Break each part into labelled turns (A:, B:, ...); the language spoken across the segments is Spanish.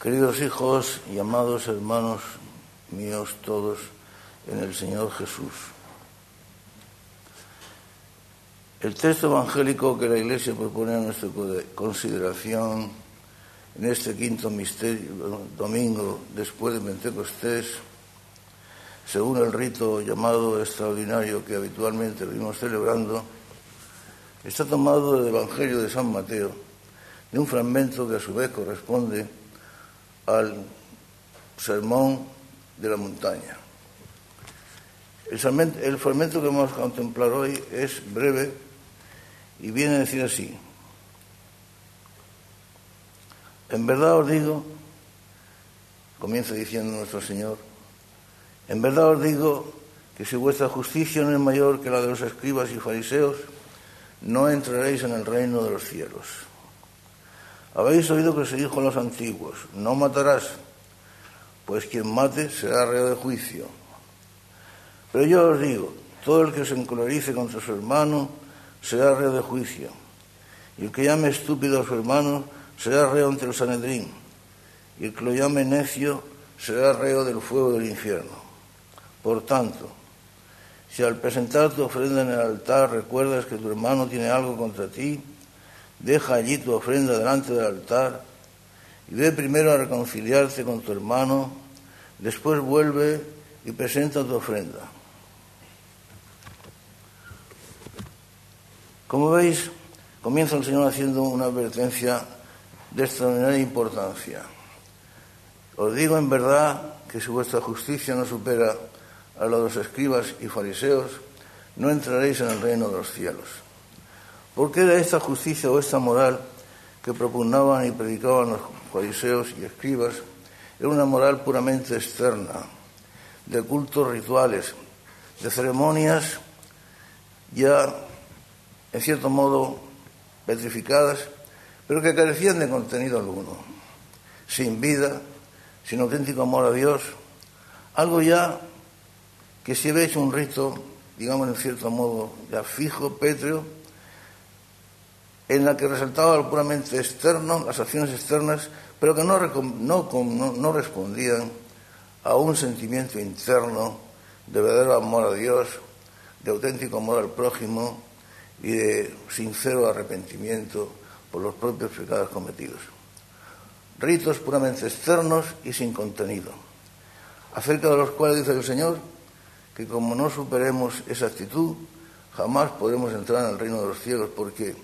A: Queridos hijos y amados hermanos míos todos en el Señor Jesús. El texto evangélico que la Iglesia propone a nuestra consideración en este quinto misterio, domingo después de Pentecostés, según el rito llamado extraordinario que habitualmente venimos celebrando, está tomado del Evangelio de San Mateo, de un fragmento que a su vez corresponde al sermón de la montaña. El fragmento que vamos a contemplar hoy es breve y viene a decir así. En verdad os digo, comienza diciendo nuestro Señor, en verdad os digo que si vuestra justicia no es mayor que la de los escribas y fariseos, no entraréis en el reino de los cielos. Habéis oído que se dijo a los antiguos, no matarás, pues quien mate será reo de juicio. Pero yo os digo, todo el que se encolerice contra su hermano será reo de juicio, y el que llame estúpido a su hermano será reo ante el Sanedrín, y el que lo llame necio será reo del fuego del infierno. Por tanto, si al presentar tu ofrenda en el altar recuerdas que tu hermano tiene algo contra ti, deja allí tu ofrenda delante del altar y ve primero a reconciliarte con tu hermano, después vuelve y presenta tu ofrenda. Como veis, comienza el Señor haciendo una advertencia de extraordinaria importancia. Os digo en verdad que si vuestra justicia no supera a la de los escribas y fariseos, no entraréis en el reino de los cielos. Porque era esta justicia o esta moral que propugnaban y predicaban los fariseos y escribas, era una moral puramente externa, de cultos rituales, de ceremonias ya, en cierto modo, petrificadas, pero que carecían de contenido alguno, sin vida, sin auténtico amor a Dios, algo ya que había hecho un rito, digamos en cierto modo, ya fijo, pétreo, en la que resaltaba lo puramente externo, las acciones externas, pero que no, no, respondían a un sentimiento interno de verdadero amor a Dios, de auténtico amor al prójimo y de sincero arrepentimiento por los propios pecados cometidos. Ritos puramente externos y sin contenido, acerca de los cuales dice el Señor que como no superemos esa actitud, jamás podremos entrar en el reino de los cielos, porque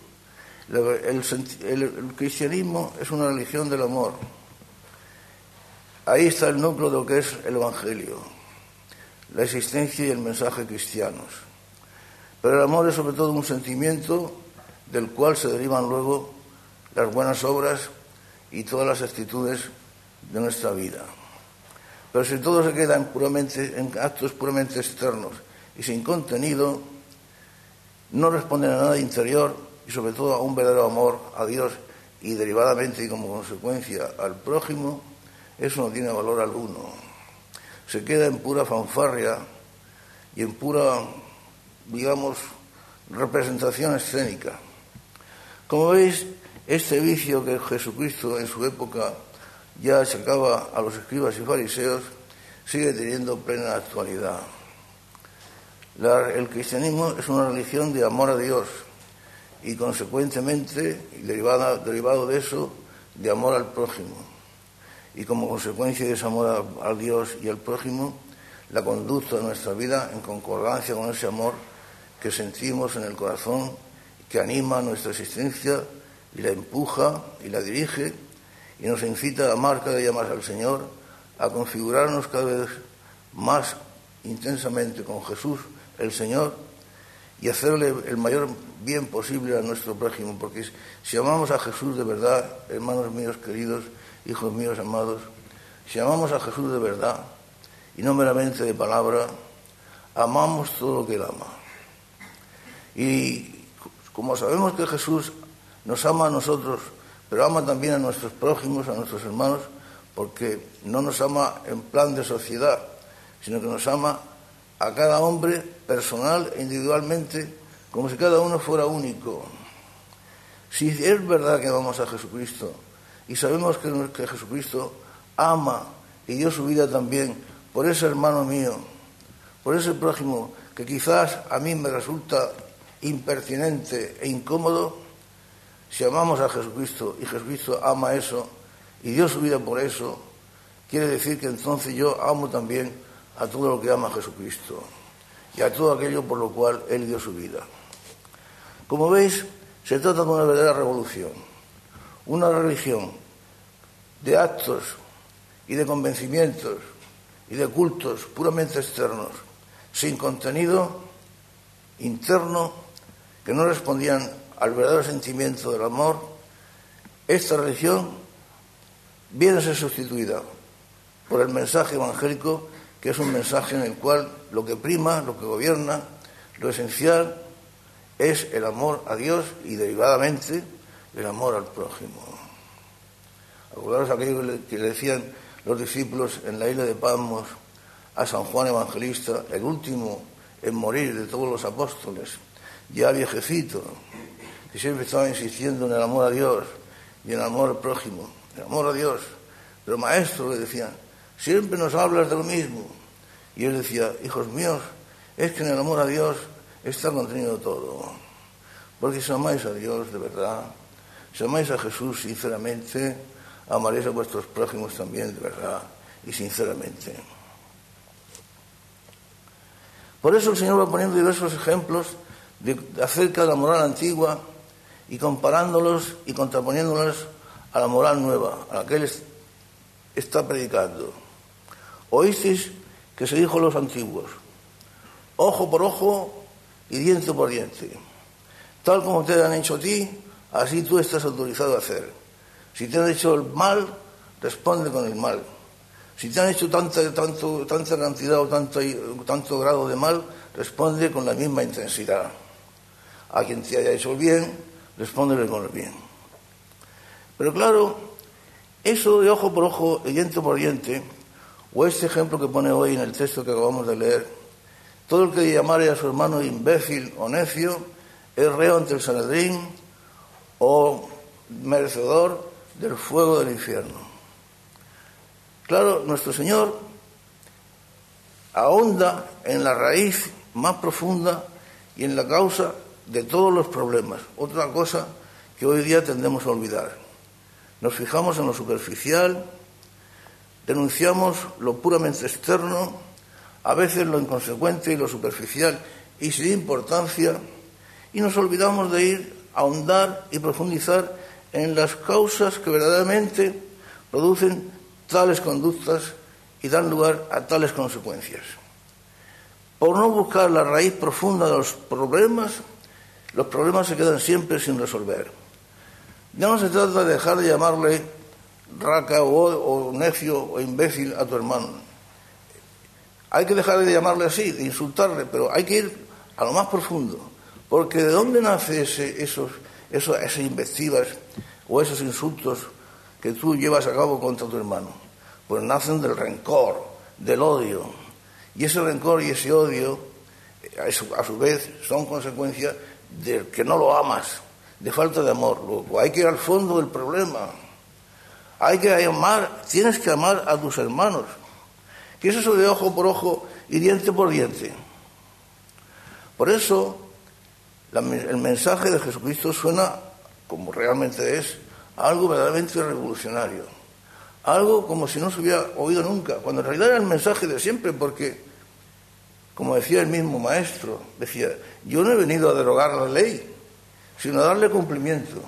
A: el, cristianismo es una religión del amor. Ahí está el núcleo de lo que es el Evangelio, la existencia y el mensaje cristianos. Pero el amor es sobre todo un sentimiento del cual se derivan luego las buenas obras y todas las actitudes de nuestra vida. Pero si todo se queda en, puramente, en actos puramente externos y sin contenido, no responden a nada interior y sobre todo a un verdadero amor a Dios y derivadamente y como consecuencia al prójimo, eso no tiene valor alguno. Se queda en pura fanfarria y en pura, digamos, representación escénica. Como veis, este vicio que Jesucristo en su época ya achacaba a los escribas y fariseos sigue teniendo plena actualidad. el cristianismo es una religión de amor a Dios, y consecuentemente, derivado de eso, de amor al prójimo. Y como consecuencia de ese amor a, Dios y al prójimo, la conducta de nuestra vida en concordancia con ese amor que sentimos en el corazón, que anima nuestra existencia y la empuja y la dirige y nos incita a amar cada día más al Señor, a configurarnos cada vez más intensamente con Jesús, el Señor, y hacerle el mayor bien posible a nuestro prójimo, porque si amamos a Jesús de verdad, hermanos míos queridos, hijos míos amados, si amamos a Jesús de verdad y no meramente de palabra, amamos todo lo que Él ama. Y como sabemos que Jesús nos ama a nosotros, pero ama también a nuestros prójimos, a nuestros hermanos, porque no nos ama en plan de sociedad, sino que nos ama a cada hombre personal e individualmente como si cada uno fuera único. Si es verdad que amamos a Jesucristo y sabemos que, Jesucristo ama y dio su vida también por ese hermano mío, por ese prójimo que quizás a mí me resulta impertinente e incómodo, si amamos a Jesucristo y Jesucristo ama eso y dio su vida por eso, quiere decir que entonces yo amo también a todo lo que ama Jesucristo y a todo aquello por lo cual Él dio su vida. Como veis, se trata de una verdadera revolución, una religión de actos y de convencimientos y de cultos puramente externos, sin contenido interno, que no respondían al verdadero sentimiento del amor, esta religión viene a ser sustituida por el mensaje evangélico, que es un mensaje en el cual lo que prima, lo que gobierna, lo esencial es el amor a Dios y derivadamente el amor al prójimo. Acordaros aquello que le decían los discípulos en la isla de Palmos a San Juan Evangelista, el último en morir de todos los apóstoles, ya viejecito, que siempre estaba insistiendo en el amor a Dios y en el amor al prójimo, el amor a Dios. Pero maestro le decían, siempre nos hablas de lo mismo. Y él decía, hijos míos, es que en el amor a Dios está contenido todo. Porque si amáis a Dios de verdad, si amáis a Jesús sinceramente, amaréis a vuestros prójimos también de verdad y sinceramente. Por eso el Señor va poniendo diversos ejemplos acerca de la moral antigua y comparándolos y contraponiéndolos a la moral nueva, a la que Él está predicando. Oísteis que se dijo a los antiguos, ojo por ojo y diente por diente. Tal como te han hecho a ti, así tú estás autorizado a hacer. Si te han hecho el mal, responde con el mal. Si te han hecho tanta, tanto, tanta cantidad o tanto, tanto grado de mal, responde con la misma intensidad. A quien te haya hecho el bien, respóndele con el bien. Pero claro, eso de ojo por ojo y diente por diente, o este ejemplo que pone hoy en el texto que acabamos de leer, todo el que llamare a su hermano imbécil o necio es reo ante el Sanedrín o merecedor del fuego del infierno. Claro, nuestro Señor ahonda en la raíz más profunda y en la causa de todos los problemas. Otra cosa que hoy día tendemos a olvidar. Nos fijamos en lo superficial, denunciamos lo puramente externo, a veces lo inconsecuente y lo superficial y sin importancia, y nos olvidamos de ir a ahondar y profundizar en las causas que verdaderamente producen tales conductas y dan lugar a tales consecuencias. Por no buscar la raíz profunda de los problemas, los problemas se quedan siempre sin resolver. No se trata de dejar de llamarle raca o, necio o imbécil a tu hermano. Hay que dejar de llamarle así, de insultarle, pero hay que ir a lo más profundo. Porque ¿de dónde nacen ese, esos, esas invectivas o esos insultos que tú llevas a cabo contra tu hermano? Pues nacen del rencor, del odio. Y ese rencor y ese odio, a su, vez, son consecuencia del que no lo amas, de falta de amor. Hay que ir al fondo del problema. Hay que amar, tienes que amar a tus hermanos. ¿Qué es eso de ojo por ojo y diente por diente? Por eso, el mensaje de Jesucristo suena, como realmente es, algo verdaderamente revolucionario. Algo como si no se hubiera oído nunca, cuando en realidad era el mensaje de siempre, porque, como decía el mismo maestro, decía, yo no he venido a derogar la ley, sino a darle cumplimiento.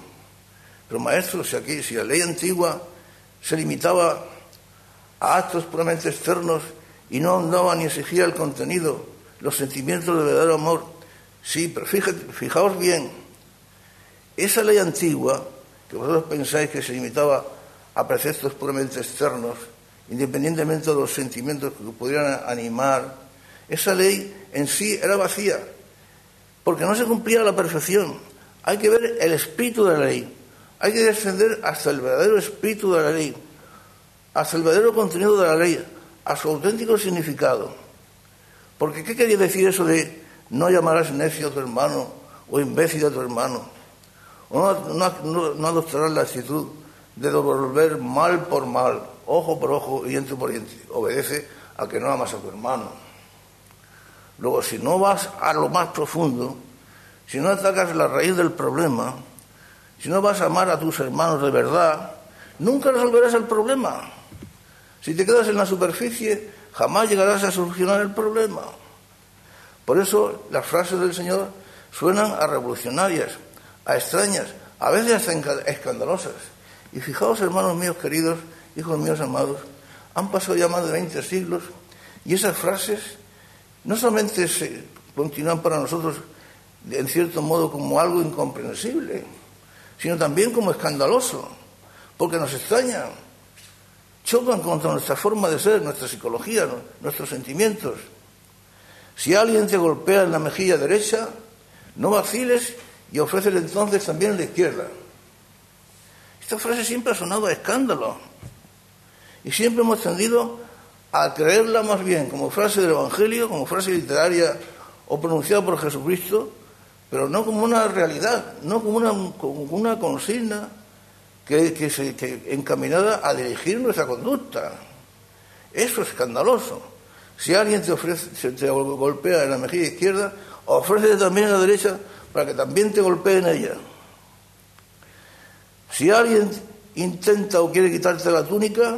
A: Pero maestro, si aquí, si la ley antigua se limitaba a actos puramente externos y no andaba ni exigía el contenido, los sentimientos de verdadero amor, sí, pero fijaos bien, esa ley antigua que vosotros pensáis que se limitaba a preceptos puramente externos, independientemente de los sentimientos que pudieran animar, esa ley en sí era vacía, porque no se cumplía a la perfección. Hay que ver el espíritu de la ley, hay que descender hasta el verdadero espíritu de la ley, hasta el verdadero contenido de la ley, a su auténtico significado. Porque ¿qué quería decir eso de no llamarás necio a tu hermano o imbécil a tu hermano? o no, no, adoptarán la actitud de devolver mal por mal, ojo por ojo y diente por diente. Obedece a que no amas a tu hermano. Luego, si no vas a lo más profundo, si no atacas la raíz del problema, si no vas a amar a tus hermanos de verdad, nunca resolverás el problema. Si te quedas en la superficie, jamás llegarás a solucionar el problema. Por eso las frases del Señor suenan a revolucionarias, a extrañas, a veces hasta escandalosas. Y fijaos, hermanos míos queridos, hijos míos amados, han pasado ya más de 20 siglos y esas frases no solamente se continúan para nosotros en cierto modo como algo incomprensible, sino también como escandaloso, porque nos extrañan, chocan contra nuestra forma de ser, nuestra psicología, nuestros sentimientos. Si alguien te golpea en la mejilla derecha, no vaciles y ofrécele entonces también la izquierda. Esta frase siempre ha sonado a escándalo y siempre hemos tendido a creerla más bien como frase del Evangelio, como frase literaria o pronunciada por Jesucristo, pero no como una realidad, no como una, consigna que, que, se, que encaminada a dirigir nuestra conducta. Eso es escandaloso. Si alguien te ofrece, te golpea en la mejilla izquierda, ofrece también en la derecha para que también te golpee en ella. Si alguien intenta o quiere quitarte la túnica,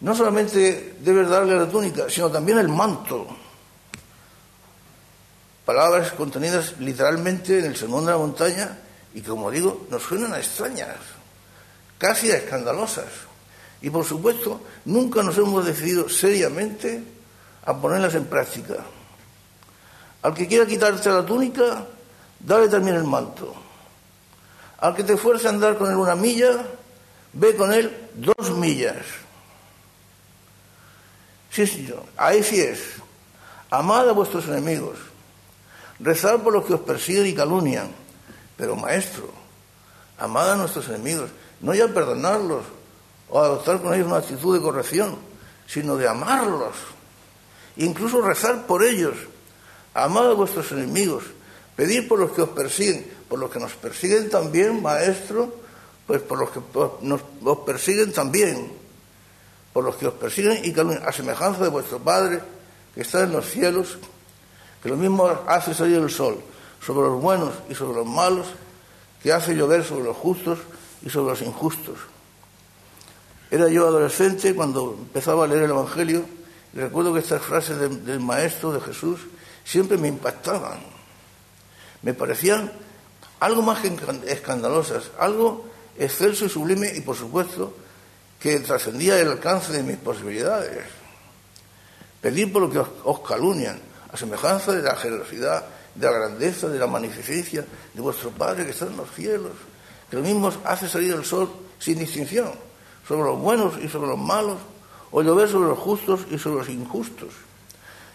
A: no solamente debes darle la túnica, sino también el manto. Palabras contenidas literalmente en el Sermón de la Montaña y como digo, nos suenan a extrañas, casi a escandalosas. Y por supuesto, nunca nos hemos decidido seriamente a ponerlas en práctica. Al que quiera quitarte la túnica, dale también el manto. Al que te fuerce a andar con él una milla, ve con él dos millas. Sí, señor, ahí sí es. Amad a vuestros enemigos. Rezad por los que os persiguen y calunian. Pero, maestro, amad a nuestros enemigos. No ya perdonarlos o adoptar con ellos una actitud de corrección, sino de amarlos incluso rezar por ellos. Amad a vuestros enemigos, pedir por los que os persiguen, por los que nos persiguen también, maestro, pues por los que nos, os persiguen también, por los que os persiguen y a semejanza de vuestro Padre que está en los cielos, que lo mismo hace salir el sol sobre los buenos y sobre los malos, que hace llover sobre los justos y sobre los injustos. Era yo adolescente cuando empezaba a leer el Evangelio recuerdo que estas frases del Maestro, de Jesús, siempre me impactaban. Me parecían algo más que escandalosas, algo excelso y sublime y, por supuesto, que trascendía el alcance de mis posibilidades. Pedir por lo que os, calunian, a semejanza de la generosidad, de la grandeza, de la magnificencia de vuestro Padre que está en los cielos, que lo mismo hace salir el sol sin distinción sobre los buenos y sobre los malos, o llover sobre los justos y sobre los injustos.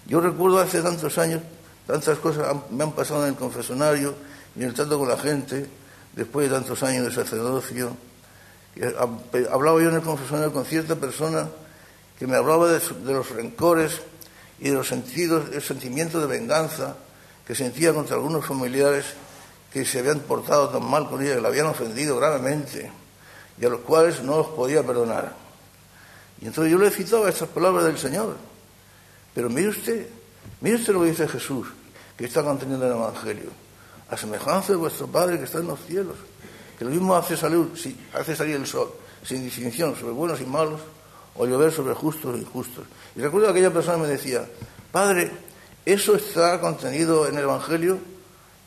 A: Yo recuerdo hace tantos años, tantas cosas me han pasado en el confesonario y en el trato con la gente, después de tantos años de sacerdocio. Hablaba yo en el confesonario con cierta persona que me hablaba de, los rencores y de los sentidos, el sentimiento de venganza que sentía contra algunos familiares que se habían portado tan mal con ella, que la habían ofendido gravemente y a los cuales no los podía perdonar. Y entonces yo le citaba estas palabras del Señor. Pero mire usted, mire usted lo que dice Jesús, que está conteniendo en el Evangelio. A semejanza de vuestro Padre que está en los cielos, que lo mismo hace salir, hace salir el sol, sin distinción sobre buenos y malos, o llover sobre justos e injustos. Y recuerdo que aquella persona me decía, Padre, ¿eso está contenido en el Evangelio?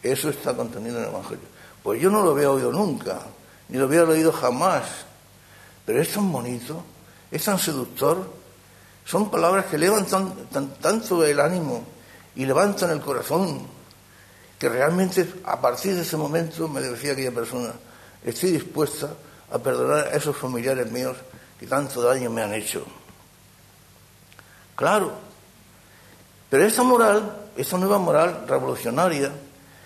A: Eso está contenido en el Evangelio. Pues yo no lo había oído nunca, ni lo había leído jamás. Pero es tan bonito es tan seductor. Son palabras que levantan tanto el ánimo y levantan el corazón, que realmente a partir de ese momento me decía aquella persona, estoy dispuesta a perdonar a esos familiares míos que tanto daño me han hecho. Claro, pero esta moral, esta nueva moral revolucionaria,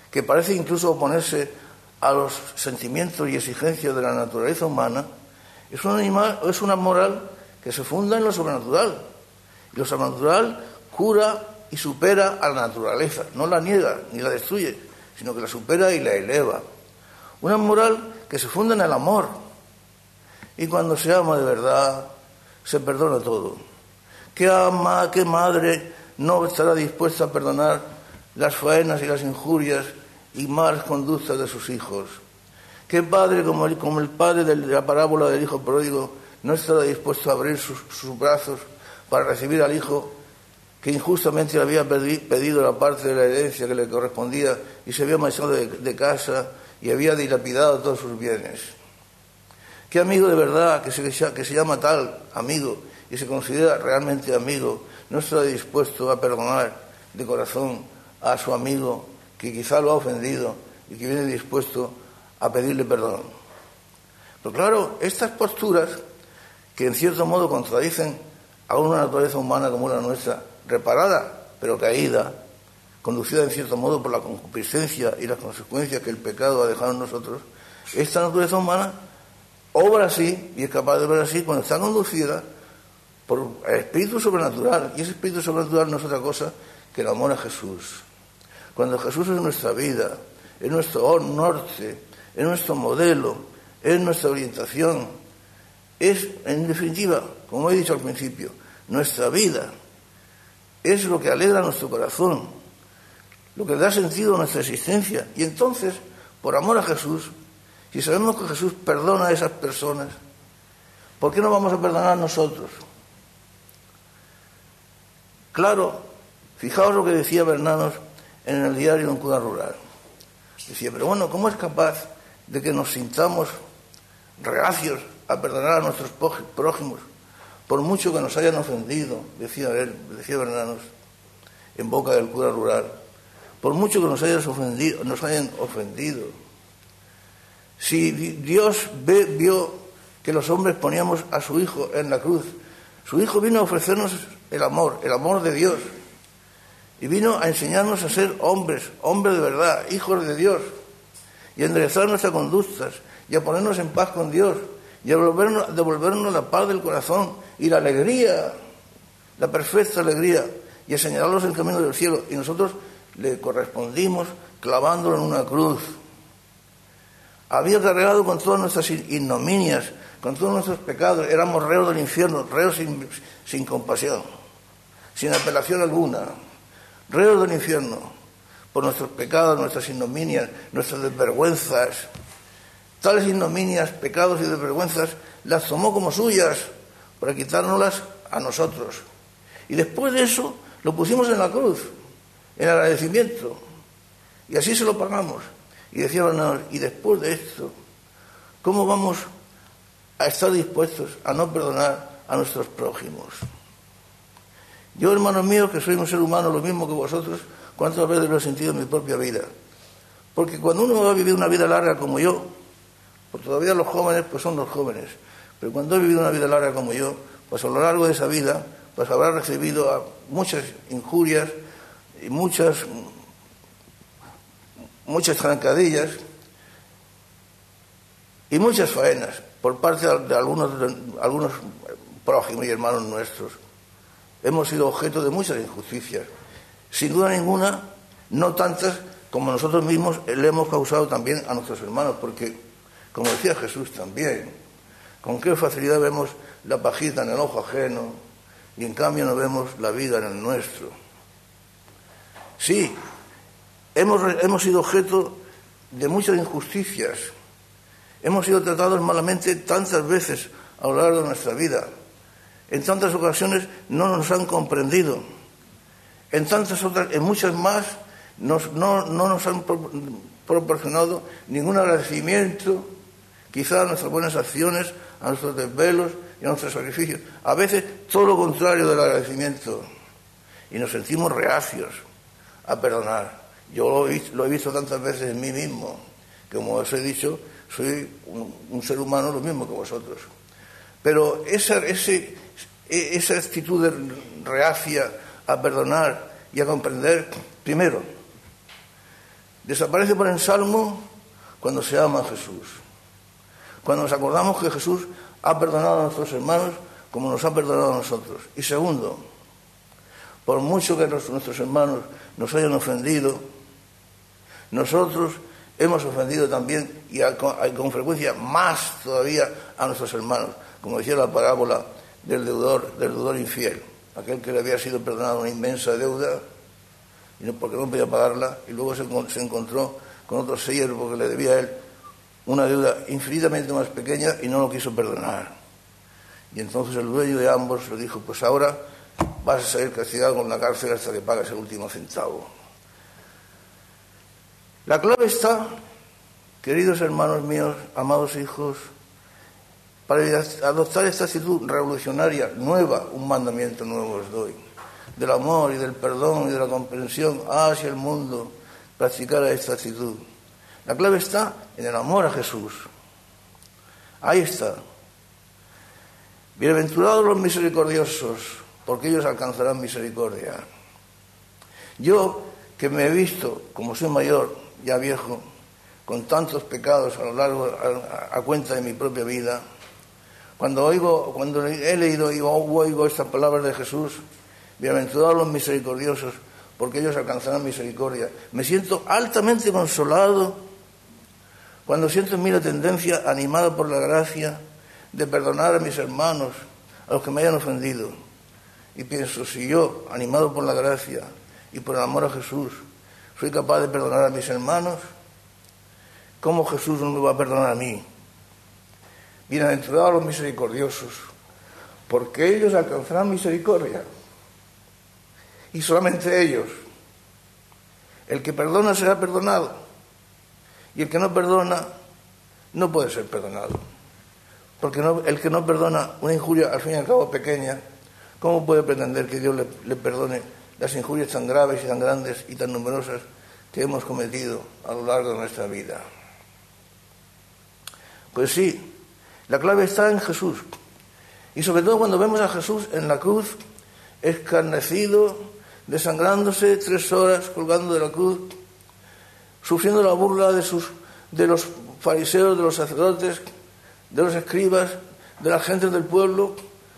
A: que parece incluso oponerse a los sentimientos y exigencias de la naturaleza humana, es una, animal, es una moral que se funda en lo sobrenatural. Y lo sobrenatural cura y supera a la naturaleza, no la niega ni la destruye, sino que la supera y la eleva. Una moral que se funda en el amor, Y cuando se ama de verdad, se perdona todo. ¿Qué ama, qué madre no estará dispuesta a perdonar las faenas y las injurias y malas conductas de sus hijos? ¿Qué padre como el, como el padre de la parábola del hijo pródigo no estará dispuesto a abrir sus, brazos para recibir al hijo que injustamente le había pedido la parte de la herencia que le correspondía y se había marchado de casa y había dilapidado todos sus bienes? ¿Qué amigo de verdad, que se, que se llama tal amigo y se considera realmente amigo, no está dispuesto a perdonar de corazón a su amigo que quizá lo ha ofendido y que viene dispuesto a pedirle perdón? Pero claro, estas posturas que en cierto modo contradicen a una naturaleza humana como la nuestra, reparada pero caída, conducida en cierto modo por la concupiscencia y las consecuencias que el pecado ha dejado en nosotros, esta naturaleza humana obra así y es capaz de ver así cuando está conducida por el espíritu sobrenatural. Y ese espíritu sobrenatural no es otra cosa que el amor a Jesús. Cuando Jesús es nuestra vida, es nuestro norte, es nuestro modelo, es nuestra orientación, es, en definitiva, como he dicho al principio, nuestra vida, es lo que alegra nuestro corazón, lo que da sentido a nuestra existencia. Y entonces, por amor a Jesús, si sabemos que Jesús perdona a esas personas, ¿por qué no vamos a perdonar nosotros? Claro, fijaos lo que decía Bernanos en el diario un cura rural. Decía, pero bueno, ¿cómo es capaz de que nos sintamos reacios a perdonar a nuestros prójimos, por mucho que nos hayan ofendido, decía él, decía Bernanos, en boca del cura rural, por mucho que nos ofendido, nos hayan ofendido si Dios vio que los hombres poníamos a su Hijo en la cruz, su Hijo vino a ofrecernos el amor, el amor de Dios. Y vino a enseñarnos a ser hombres, hombres de verdad, hijos de Dios. Y a enderezar nuestras conductas, y a ponernos en paz con Dios, y a devolvernos, devolvernos la paz del corazón y la alegría, la perfecta alegría, y a señalarlos el camino del cielo. Y nosotros le correspondimos clavándolo en una cruz había cargado con todas nuestras ignominias, con todos nuestros pecados. Éramos reos del infierno, reos sin, compasión, sin apelación alguna. Reos del infierno por nuestros pecados, nuestras ignominias, nuestras desvergüenzas. Tales ignominias, pecados y desvergüenzas las tomó como suyas para quitárnoslas a nosotros. Y después de eso lo pusimos en la cruz, en agradecimiento. Y así se lo pagamos. Y decía y después de esto, ¿cómo vamos a estar dispuestos a no perdonar a nuestros prójimos? Yo, hermanos míos, que soy un ser humano lo mismo que vosotros, ¿cuántas veces lo he sentido en mi propia vida? Porque cuando uno va a una vida larga como yo, pues todavía los jóvenes pues son los jóvenes, pero cuando he vivido una vida larga como yo, pues a lo largo de esa vida, pues habrá recibido muchas injurias y muchas muchas trancadillas y muchas faenas por parte de algunos, algunos prójimos y hermanos nuestros. Hemos sido objeto de muchas injusticias. Sin duda ninguna, no tantas como nosotros mismos le hemos causado también a nuestros hermanos, porque, como decía Jesús también, con qué facilidad vemos la pajita en el ojo ajeno y en cambio no vemos la vida en el nuestro. Sí, Hemos, sido objeto de muchas injusticias. Hemos sido tratados malamente tantas veces a lo largo de nuestra vida. En tantas ocasiones no nos han comprendido. En tantas otras, en muchas más, no, nos han proporcionado ningún agradecimiento, quizá a nuestras buenas acciones, a nuestros desvelos y a nuestros sacrificios. A veces todo lo contrario del agradecimiento. Y nos sentimos reacios a perdonar. Yo lo he, visto tantas veces en mí mismo, que como os he dicho, soy un, ser humano lo mismo que vosotros. Pero esa, ese, e, esa actitud de reacia a perdonar y a comprender, primero, desaparece por el Salmo cuando se ama a Jesús. Cuando nos acordamos que Jesús ha perdonado a nuestros hermanos como nos ha perdonado a nosotros. Y segundo, por mucho que nuestros hermanos nos hayan ofendido, nosotros hemos ofendido también y con frecuencia más todavía a nuestros hermanos, como decía la parábola del deudor, del deudor infiel, aquel que le había sido perdonado una inmensa deuda y no, porque no podía pagarla y luego se, encontró con otro siervo que le debía a él una deuda infinitamente más pequeña y no lo quiso perdonar. Y entonces el dueño de ambos le dijo, pues ahora vas a salir castigado con la cárcel hasta que pagues el último centavo. La clave está, queridos hermanos míos, amados hijos, para adoptar esta actitud revolucionaria, nueva, un mandamiento nuevo os doy, del amor y del perdón y de la comprensión hacia el mundo, practicar esta actitud. La clave está en el amor a Jesús. Ahí está. Bienaventurados los misericordiosos, porque ellos alcanzarán misericordia. Yo, que me he visto, como soy mayor, ya viejo, con tantos pecados a lo largo, a, cuenta de mi propia vida, cuando oigo, cuando he leído y oigo estas palabras de Jesús, bienaventurados los misericordiosos, porque ellos alcanzarán misericordia, me siento altamente consolado cuando siento en mí la tendencia, animada por la gracia, de perdonar a mis hermanos, a los que me hayan ofendido. Y pienso, si yo, animado por la gracia y por el amor a Jesús, soy capaz de perdonar a mis hermanos, ¿cómo Jesús no me va a perdonar a mí? Bienaventurados los misericordiosos, porque ellos alcanzarán misericordia. Y solamente ellos. El que perdona será perdonado. Y el que no perdona no puede ser perdonado. Porque el que no perdona una injuria, al fin y al cabo pequeña, ¿cómo puede pretender que Dios le, perdone las injurias tan graves y tan grandes y tan numerosas que hemos cometido a lo largo de nuestra vida? Pues sí, la clave está en Jesús. Y sobre todo cuando vemos a Jesús en la cruz, escarnecido, desangrándose tres horas colgando de la cruz, sufriendo la burla de, sus, de los fariseos, de los sacerdotes, de los escribas, de la gente del pueblo.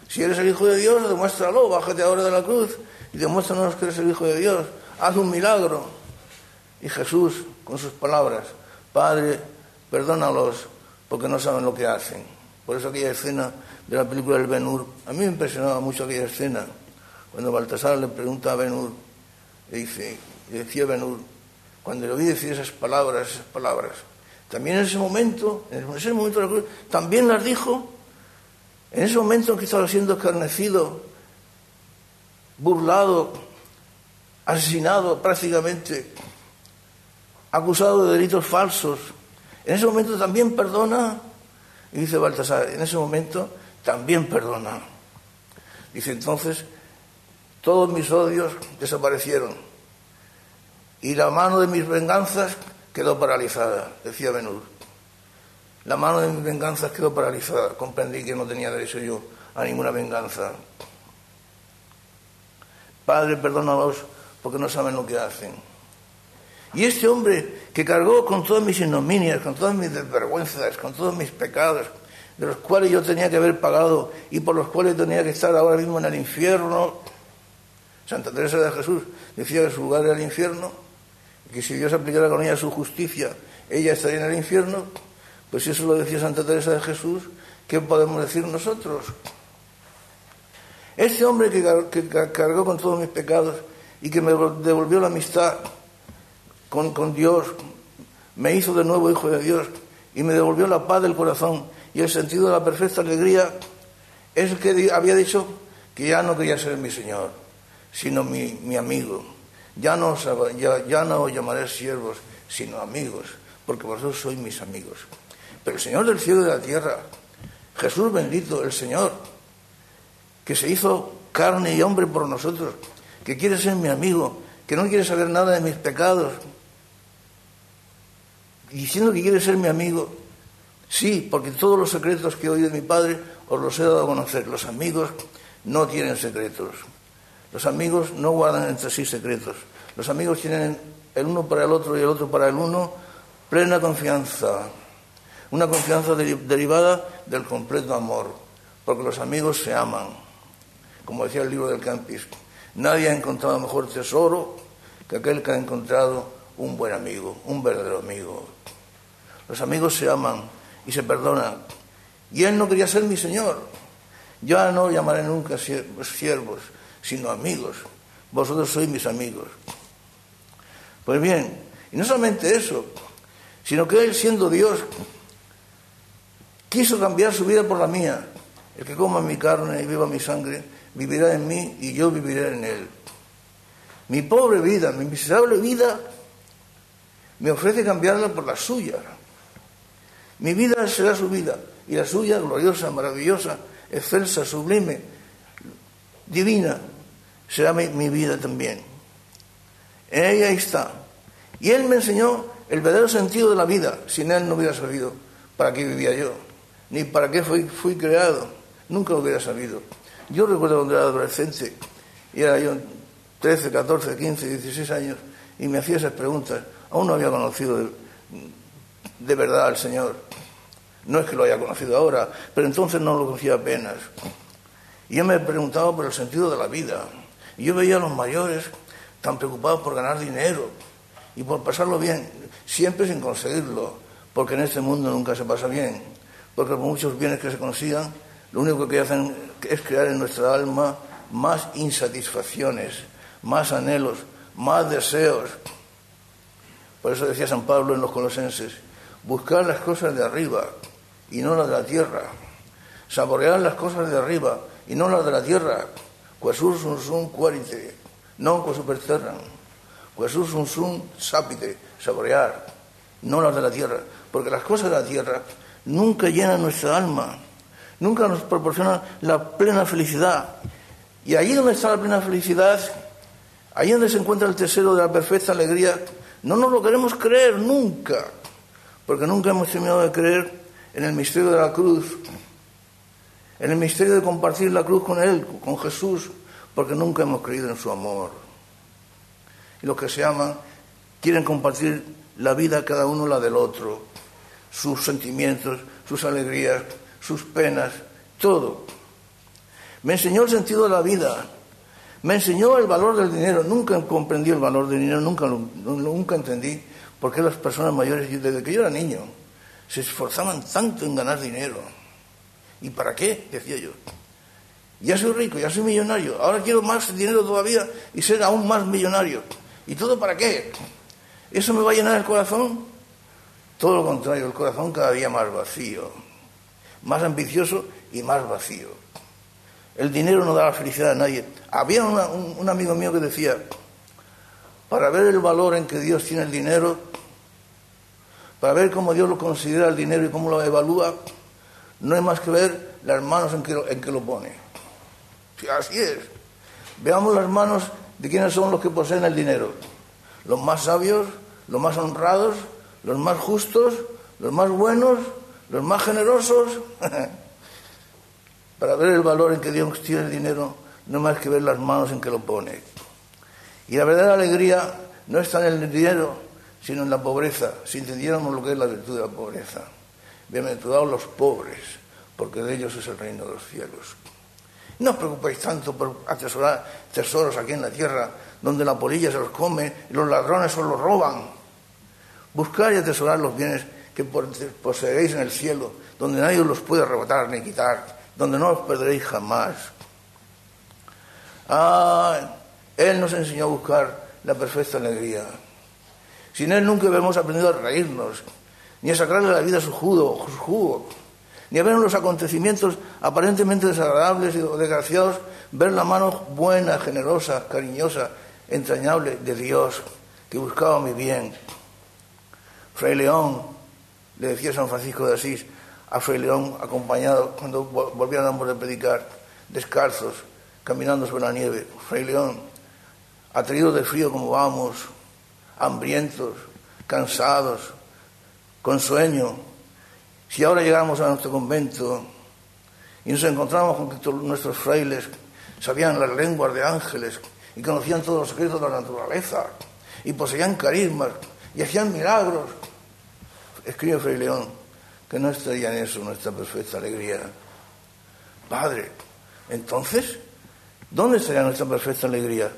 A: Si eres el Hijo de Dios, demuéstralo, bájate ahora de la cruz y demuéstranos que eres el Hijo de Dios. Haz un milagro. Y Jesús, con sus palabras, Padre, perdónalos porque no saben lo que hacen. Por eso aquella escena de la película del Ben-Hur, a mí me impresionaba mucho aquella escena, cuando Baltasar le pregunta a Ben-Hur, le dice, decía Ben-Hur, cuando le oí decir esas palabras, esas palabras, también en ese momento, en ese momento de la cruz, también las dijo, en ese momento en que estaba siendo escarnecido, burlado, asesinado prácticamente, acusado de delitos falsos, en ese momento también perdona, y dice Baltasar, en ese momento también perdona. Dice entonces, todos mis odios desaparecieron y la mano de mis venganzas quedó paralizada, decía Benur. La mano de mis venganzas quedó paralizada. Comprendí que no tenía derecho yo a ninguna venganza. Padre, perdónalos porque no saben lo que hacen. Y este hombre que cargó con todas mis ignominias, con todas mis desvergüenzas, con todos mis pecados, de los cuales yo tenía que haber pagado y por los cuales tenía que estar ahora mismo en el infierno. Santa Teresa de Jesús decía que su lugar era el infierno que si Dios aplicara con ella su justicia, ella estaría en el infierno, pues si eso lo decía Santa Teresa de Jesús, ¿qué podemos decir nosotros? Este hombre que, cargó con todos mis pecados y que me devolvió la amistad con, Dios, me hizo de nuevo hijo de Dios y me devolvió la paz del corazón y el sentido de la perfecta alegría, es el que había dicho que ya no quería ser mi Señor, sino mi, mi amigo ya no, ya, no os llamaré siervos, sino amigos, porque vosotros sois mis amigos. Pero el Señor del cielo y de la tierra, Jesús bendito, el Señor, que se hizo carne y hombre por nosotros, que quiere ser mi amigo, que no quiere saber nada de mis pecados, diciendo que quiere ser mi amigo, sí, porque todos los secretos que he oído de mi Padre os los he dado a conocer. Los amigos no tienen secretos. Los amigos no guardan entre sí secretos. Los amigos tienen el uno para el otro y el otro para el uno plena confianza. Una confianza derivada del completo amor, porque los amigos se aman. Como decía el libro del Campis, nadie ha encontrado mejor tesoro que aquel que ha encontrado un buen amigo, un verdadero amigo. Los amigos se aman y se perdonan. Y él no quería ser mi Señor. Yo no llamaré nunca siervos, sino amigos. Vosotros sois mis amigos. Pues bien, y no solamente eso, sino que él siendo Dios quiso cambiar su vida por la mía. El que coma mi carne y beba mi sangre vivirá en mí y yo viviré en él. Mi pobre vida, mi miserable vida, me ofrece cambiarla por la suya. Mi vida será su vida y la suya gloriosa, maravillosa, excelsa, sublime, divina, será mi, vida también. En ella está. Y Él me enseñó el verdadero sentido de la vida. Sin Él no hubiera sabido para qué vivía yo, ni para qué fui, fui creado. Nunca lo hubiera sabido. Yo recuerdo cuando era adolescente, y era yo 13, 14, 15, 16 años, y me hacía esas preguntas. Aún no había conocido de, verdad al Señor. No es que lo haya conocido ahora, pero entonces no lo conocía apenas. Y yo me preguntaba por el sentido de la vida. Y yo veía a los mayores tan preocupados por ganar dinero y por pasarlo bien, siempre sin conseguirlo, porque en este mundo nunca se pasa bien, porque por muchos bienes que se consigan, lo único que hacen es crear en nuestra alma más insatisfacciones, más anhelos, más deseos. Por eso decía San Pablo en los Colosenses, buscar las cosas de arriba y no las de la tierra, saborear las cosas de arriba y no las de la tierra, quasur sum sum quarite, non quo superterram, quasur sum sum sapite, saborear, no las de la tierra, porque las cosas de la tierra nunca llenan nuestra alma, nunca nos proporcionan la plena felicidad. Y allí donde está la plena felicidad, allí donde se encuentra el tesoro de la perfecta alegría, no nos lo queremos creer nunca, porque nunca hemos terminado de creer en el misterio de la cruz, en el misterio de compartir la cruz con Él, con Jesús, porque nunca hemos creído en su amor. Y los que se aman quieren compartir la vida cada uno la del otro, sus sentimientos, sus alegrías, sus penas, todo. Me enseñó el sentido de la vida, me enseñó el valor del dinero. Nunca comprendí el valor del dinero, nunca, nunca entendí por qué las personas mayores, desde que yo era niño, se esforzaban tanto en ganar dinero. ¿Y para qué? Decía yo. Ya soy rico, ya soy millonario, ahora quiero más dinero todavía y ser aún más millonario. ¿Y todo para qué? ¿Eso me va a llenar el corazón? Todo lo contrario, el corazón cada día más vacío, más ambicioso y más vacío. El dinero no da la felicidad a nadie. Había un, amigo mío que decía, para ver el valor en que Dios tiene el dinero, para ver cómo Dios lo considera el dinero y cómo lo evalúa, no hay más que ver las manos en que en que lo pone. así es. Veamos las manos de quienes son los que poseen el dinero. Los más sabios, los más honrados, los más justos, los más buenos, los más generosos. Para ver el valor en que Dios tiene el dinero, no más que ver las manos en que lo pone. Y la verdadera alegría no está en el dinero, sino en la pobreza, si entendiéramos lo que es la virtud de la pobreza. Bienaventurados los pobres, porque de ellos es el reino de los cielos. No os preocupéis tanto por atesorar tesoros aquí en la tierra, donde la polilla se los come y los ladrones os los roban. Buscar y atesorar los bienes que poseéis en el cielo, donde nadie os los puede arrebatar ni quitar, donde no os perderéis jamás. Ah, Él nos enseñó a buscar la perfecta alegría. Sin Él nunca hemos aprendido a reírnos, ni a sacarle la vida su jugo, su jugo ni a ver en los acontecimientos aparentemente desagradables o desgraciados, ver la mano buena, generosa, cariñosa, entrañable de Dios que buscaba mi bien. Fray León, le decía San Francisco de Asís a Fray León, acompañado cuando volvían ambos de predicar, descalzos, caminando sobre la nieve. Fray León, atraídos de frío como vamos, hambrientos, cansados, con sueño, si ahora llegamos a nuestro convento y nos encontramos con que nuestros frailes sabían las lenguas de ángeles y conocían todos los secretos de la naturaleza y poseían carismas y hacían milagros, escribe Fray León, que no estaría en eso nuestra perfecta alegría. Padre, entonces, ¿dónde estaría nuestra perfecta alegría?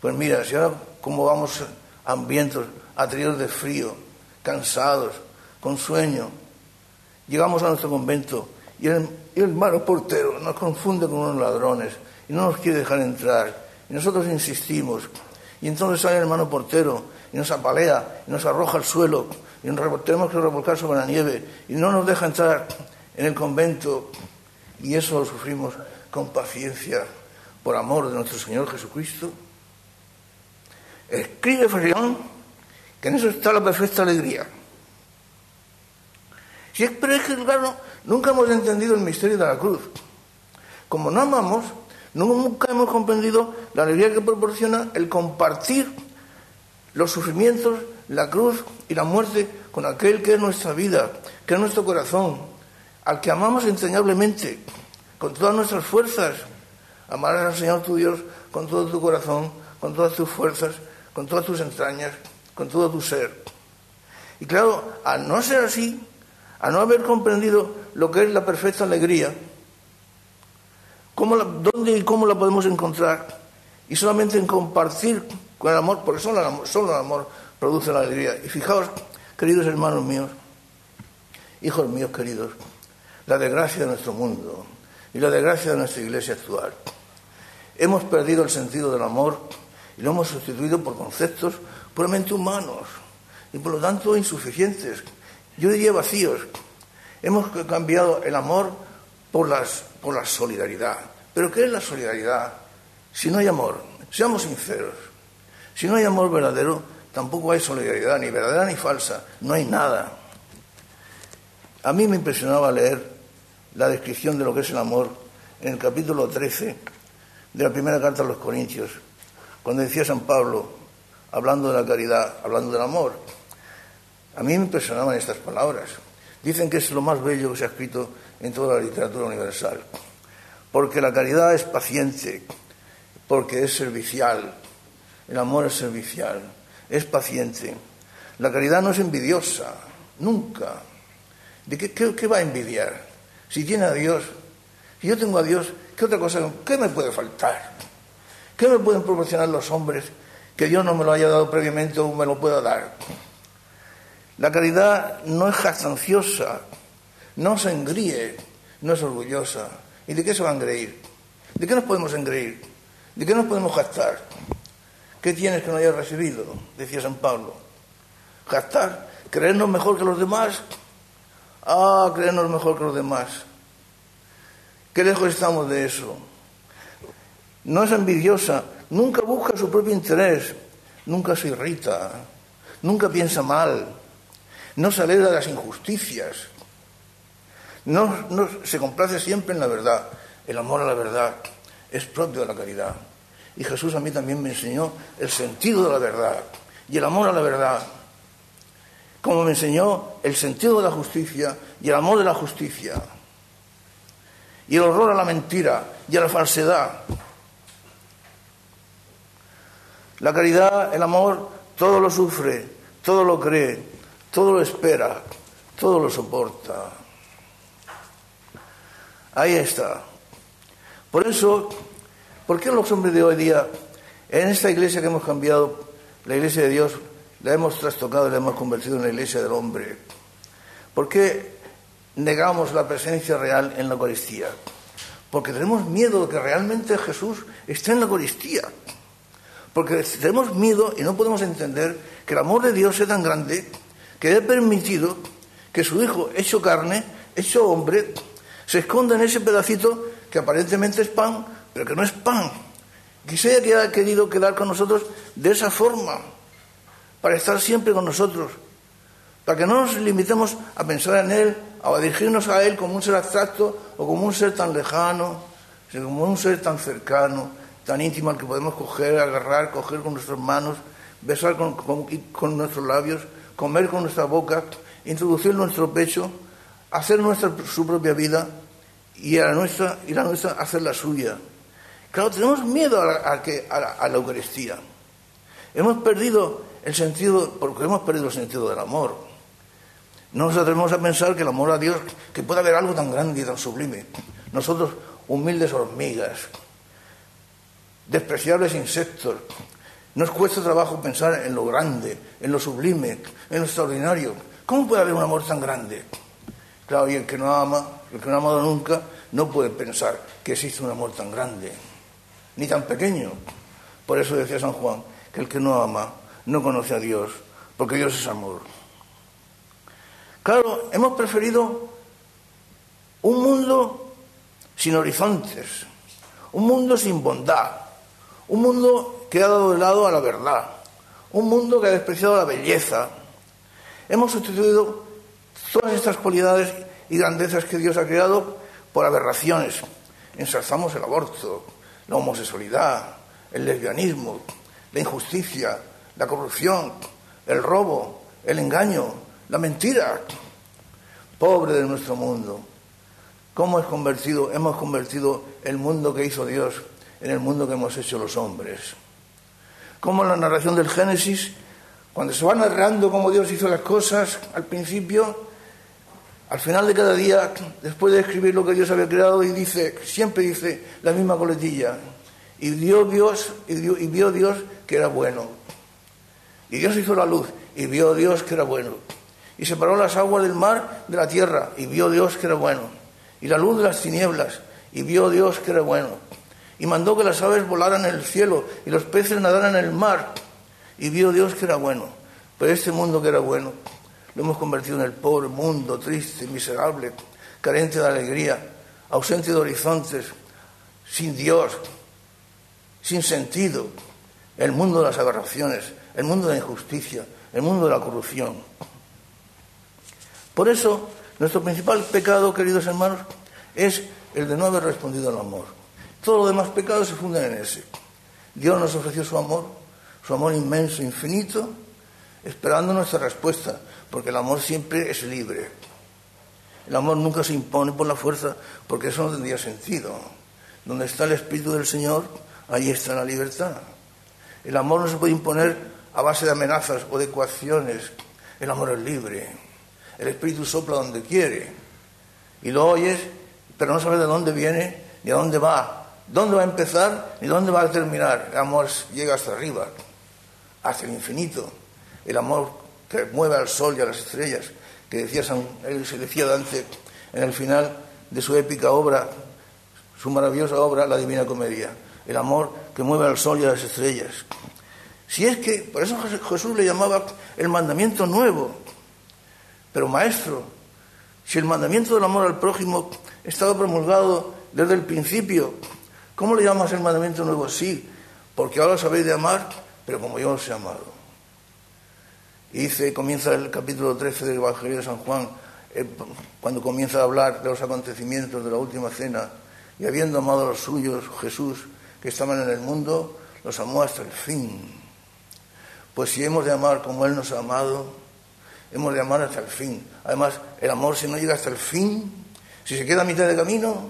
A: Pues mira, si ahora como vamos hambrientos, atraídos de frío, cansados, con sueño. Llegamos a nuestro convento y el, y el malo portero nos confunde con unos ladrones y no nos quiere dejar entrar. Y nosotros insistimos. Y entonces sale el hermano portero y nos apalea y nos arroja al suelo y nos tenemos que revolcar sobre la nieve y no nos deja entrar en el convento. Y eso lo sufrimos con paciencia por amor de nuestro Señor Jesucristo. Escribe Farión que en eso está la perfecta alegría. Si es, pero es que, claro, nunca hemos entendido el misterio de la cruz. Como no amamos, nunca hemos comprendido la alegría que proporciona el compartir los sufrimientos, la cruz y la muerte con aquel que es nuestra vida, que es nuestro corazón, al que amamos entrañablemente, con todas nuestras fuerzas. Amarás al Señor tu Dios con todo tu corazón, con todas tus fuerzas, con todas tus entrañas, con todo tu ser. Y claro, al no ser así, a no haber comprendido lo que es la perfecta alegría, ¿cómo ¿dónde y cómo la podemos encontrar? Y solamente en compartir con el amor, porque solo el amor, el amor produce la alegría. Y fijaos, queridos hermanos míos, hijos míos queridos, la desgracia de nuestro mundo y la desgracia de nuestra iglesia actual. Hemos perdido el sentido del amor y lo hemos sustituido por conceptos puramente humanos y por lo tanto insuficientes, yo diría vacíos. Hemos cambiado el amor por, las, por la solidaridad. ¿Pero qué es la solidaridad? Si no hay amor, seamos sinceros, si no hay amor verdadero, tampoco hay solidaridad, ni verdadera ni falsa, no hay nada. A mí me impresionaba leer la descripción de lo que es el amor en el capítulo 13 de la primera carta a los Corintios, cuando decía San Pablo, hablando de la caridad, hablando del amor. A mí me impresionaban estas palabras. Dicen que es lo más bello que se ha escrito en toda la literatura universal, porque la caridad es paciente, porque es servicial, el amor es servicial, es paciente. La caridad no es envidiosa, nunca. ¿De qué, va a envidiar? Si tiene a Dios, si yo tengo a Dios, ¿qué otra cosa? ¿Qué me puede faltar? ¿Qué me pueden proporcionar los hombres que Dios no me lo haya dado previamente o me lo pueda dar? La caridad no es jactanciosa, no se engríe, no es orgullosa. ¿Y de qué se va a engreír? ¿De qué nos podemos engreír? ¿De qué nos podemos gastar? ¿Qué tienes que no hayas recibido? Decía San Pablo. Gastar, creernos mejor que los demás. Ah, creernos mejor que los demás. Qué lejos estamos de eso. No es envidiosa, nunca busca su propio interés, nunca se irrita, nunca piensa mal, no se alegra de las injusticias, no, se complace siempre en la verdad. El amor a la verdad es propio de la caridad. Y Jesús a mí también me enseñó el sentido de la verdad y el amor a la verdad. Como me enseñó el sentido de la justicia y el amor de la justicia. Y el horror a la mentira y a la falsedad. La caridad, el amor, todo lo sufre, todo lo cree, todo lo espera, todo lo soporta. Ahí está. Por eso ¿Por qué los hombres de hoy día, en esta iglesia que hemos cambiado, la iglesia de Dios, la hemos trastocado y la hemos convertido en la iglesia del hombre? ¿Por qué negamos la presencia real en la Eucaristía? Porque tenemos miedo de que realmente Jesús esté en la Eucaristía. Porque tenemos miedo y no podemos entender que el amor de Dios es tan grande que ha permitido que su Hijo, hecho carne, hecho hombre, se esconda en ese pedacito que aparentemente es pan, pero que no es pan. Que haya querido quedar con nosotros de esa forma, para estar siempre con nosotros, para que no nos limitemos a pensar en Él, a dirigirnos a Él como un ser abstracto o como un ser tan lejano, sino como un ser tan cercano, tan íntimo al que podemos coger, agarrar, coger con nuestras manos, besar con, nuestros labios, comer con nuestra boca, introducir nuestro pecho, hacer nuestra, su propia vida y la nuestra, y la nuestra hacer la suya. Claro, tenemos miedo a la, Eucaristía. Hemos perdido el sentido, porque hemos perdido el sentido del amor. No nos atrevemos a pensar que el amor a Dios, que puede haber algo tan grande y tan sublime. Nosotros, humildes hormigas, despreciables insectos, Nos cuesta trabajo pensar en lo grande, en lo sublime, en lo extraordinario. ¿Cómo puede haber un amor tan grande? Claro, y el que no ama, el que no ha amado nunca, no puede pensar que existe un amor tan grande, ni tan pequeño. Por eso decía San Juan que el que no ama no conoce a Dios, porque Dios es amor. Claro, hemos preferido un mundo sin horizontes, un mundo sin bondad, un mundo que ha dado de lado a la verdad, un mundo que ha despreciado la belleza. Hemos sustituido todas estas cualidades y grandezas que Dios ha creado por aberraciones. Ensalzamos el aborto, la homosexualidad, el lesbianismo, la injusticia, la corrupción, el robo, el engaño, la mentira. Pobre de nuestro mundo. ¿Cómo es convertido, hemos convertido el mundo que hizo Dios en el mundo que hemos hecho los hombres? Cómo en la narración del Génesis, cuando se va narrando cómo Dios hizo las cosas al principio, al final de cada día, después de escribir lo que Dios había creado, y dice, siempre dice la misma coletilla, y vio Dios, y, y vio Dios que era bueno. Y Dios hizo la luz, y vio Dios que era bueno. Y separó las aguas del mar de la tierra, y vio Dios que era bueno. Y la luz de las tinieblas, y vio Dios que era bueno. Y mandó que las aves volaran en el cielo, y los peces nadaran en el mar, y vio Dios que era bueno. Pero este mundo que era bueno, lo hemos convertido en el pobre mundo, triste, miserable, carente de alegría, ausente de horizontes, sin Dios, sin sentido. El mundo de las aberraciones, el mundo de la injusticia, el mundo de la corrupción. Por eso, nuestro principal pecado, queridos hermanos, es el de no haber respondido al amor. Todos los demás pecados se funden en ese. Dios nos ofreció su amor, su amor inmenso, infinito, esperando nuestra respuesta, porque el amor siempre es libre. El amor nunca se impone por la fuerza, porque eso no tendría sentido. Donde está el Espíritu del Señor, ahí está la libertad. El amor no se puede imponer a base de amenazas o de coacciones. El amor es libre. El Espíritu sopla donde quiere. Y lo oyes, pero no sabes de dónde viene ni a dónde va. ¿Dónde va a empezar ni dónde va a terminar? El amor llega hasta arriba, hasta el infinito. El amor que mueve al sol y a las estrellas, que decía San, él se decía Dante en el final de su épica obra, su maravillosa obra, La Divina Comedia, el amor que mueve al sol y a las estrellas. Si es que, por eso Jesús le llamaba el mandamiento nuevo, pero maestro, si el mandamiento del amor al prójimo estaba promulgado desde el principio, ¿cómo le llamas el mandamiento nuevo? Sí, porque ahora sabéis de amar, pero como yo os he amado. Y dice, comienza el capítulo 13 del Evangelio de San Juan, eh, cuando comienza a hablar de los acontecimientos de la última cena, y habiendo amado a los suyos, Jesús, que estaban en el mundo, los amó hasta el fin. Pues si hemos de amar como Él nos ha amado, hemos de amar hasta el fin. Además, el amor si no llega hasta el fin, si se queda a mitad de camino,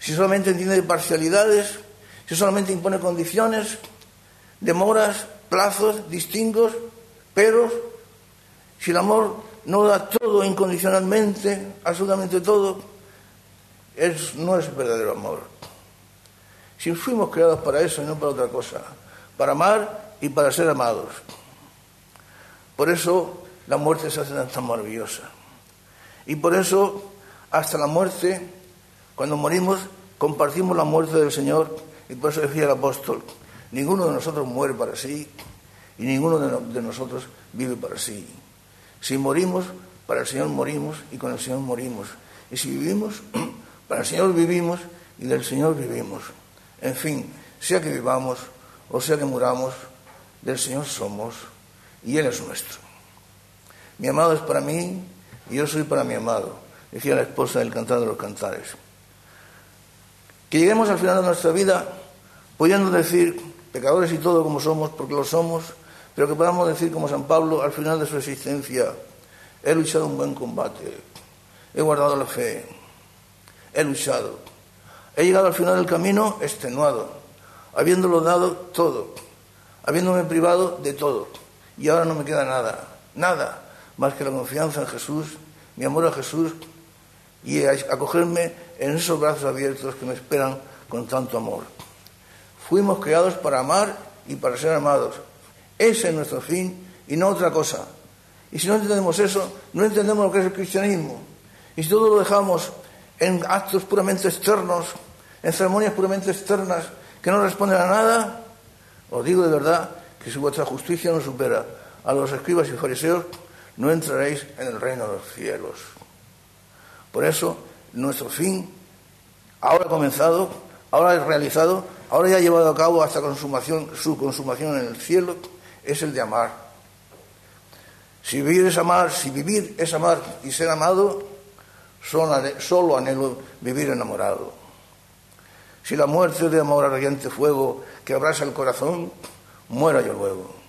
A: si solamente entiende parcialidades, si solamente impone condiciones, demoras, plazos, distingos, pero si el amor no da todo incondicionalmente, absolutamente todo, no es verdadero amor. Si fuimos creados para eso y no para otra cosa, para amar y para ser amados. Por eso la muerte se hace tan maravillosa. Y por eso, hasta la muerte, cuando morimos, compartimos la muerte del Señor. Y por eso decía el apóstol, ninguno de nosotros muere para sí, y ninguno de, nosotros vive para sí. Si morimos, para el Señor morimos y con el Señor morimos. Y si vivimos, para el Señor vivimos y del Señor vivimos. En fin, sea que vivamos o sea que muramos, del Señor somos y Él es nuestro. Mi amado es para mí y yo soy para mi amado, decía la esposa del cantar de los cantares. Que lleguemos al final de nuestra vida pudiendo decir, pecadores y todo como somos, porque lo somos, pero que podamos decir como San Pablo al final de su existencia, he luchado un buen combate, he guardado la fe, he luchado, he llegado al final del camino extenuado, habiéndolo dado todo, habiéndome privado de todo, y ahora no me queda nada, nada, más que la confianza en Jesús, mi amor a Jesús y acogerme en esos brazos abiertos que me esperan con tanto amor. Fuimos creados para amar y para ser amados. Ese es nuestro fin y no otra cosa. Y si no entendemos eso, no entendemos lo que es el cristianismo. Y si todo lo dejamos en actos puramente externos, en ceremonias puramente externas que no responden a nada, os digo de verdad que si vuestra justicia no supera a los escribas y fariseos, no entraréis en el reino de los cielos. Por eso, nuestro fin, ahora comenzado, ahora realizado, ahora ya llevado a cabo hasta consumación, su consumación en el cielo, es el de amar. Si vivir es amar, si vivir es amar y ser amado, solo anhelo vivir enamorado. Si la muerte de amor ardiente fuego que abrasa el corazón, muera yo luego.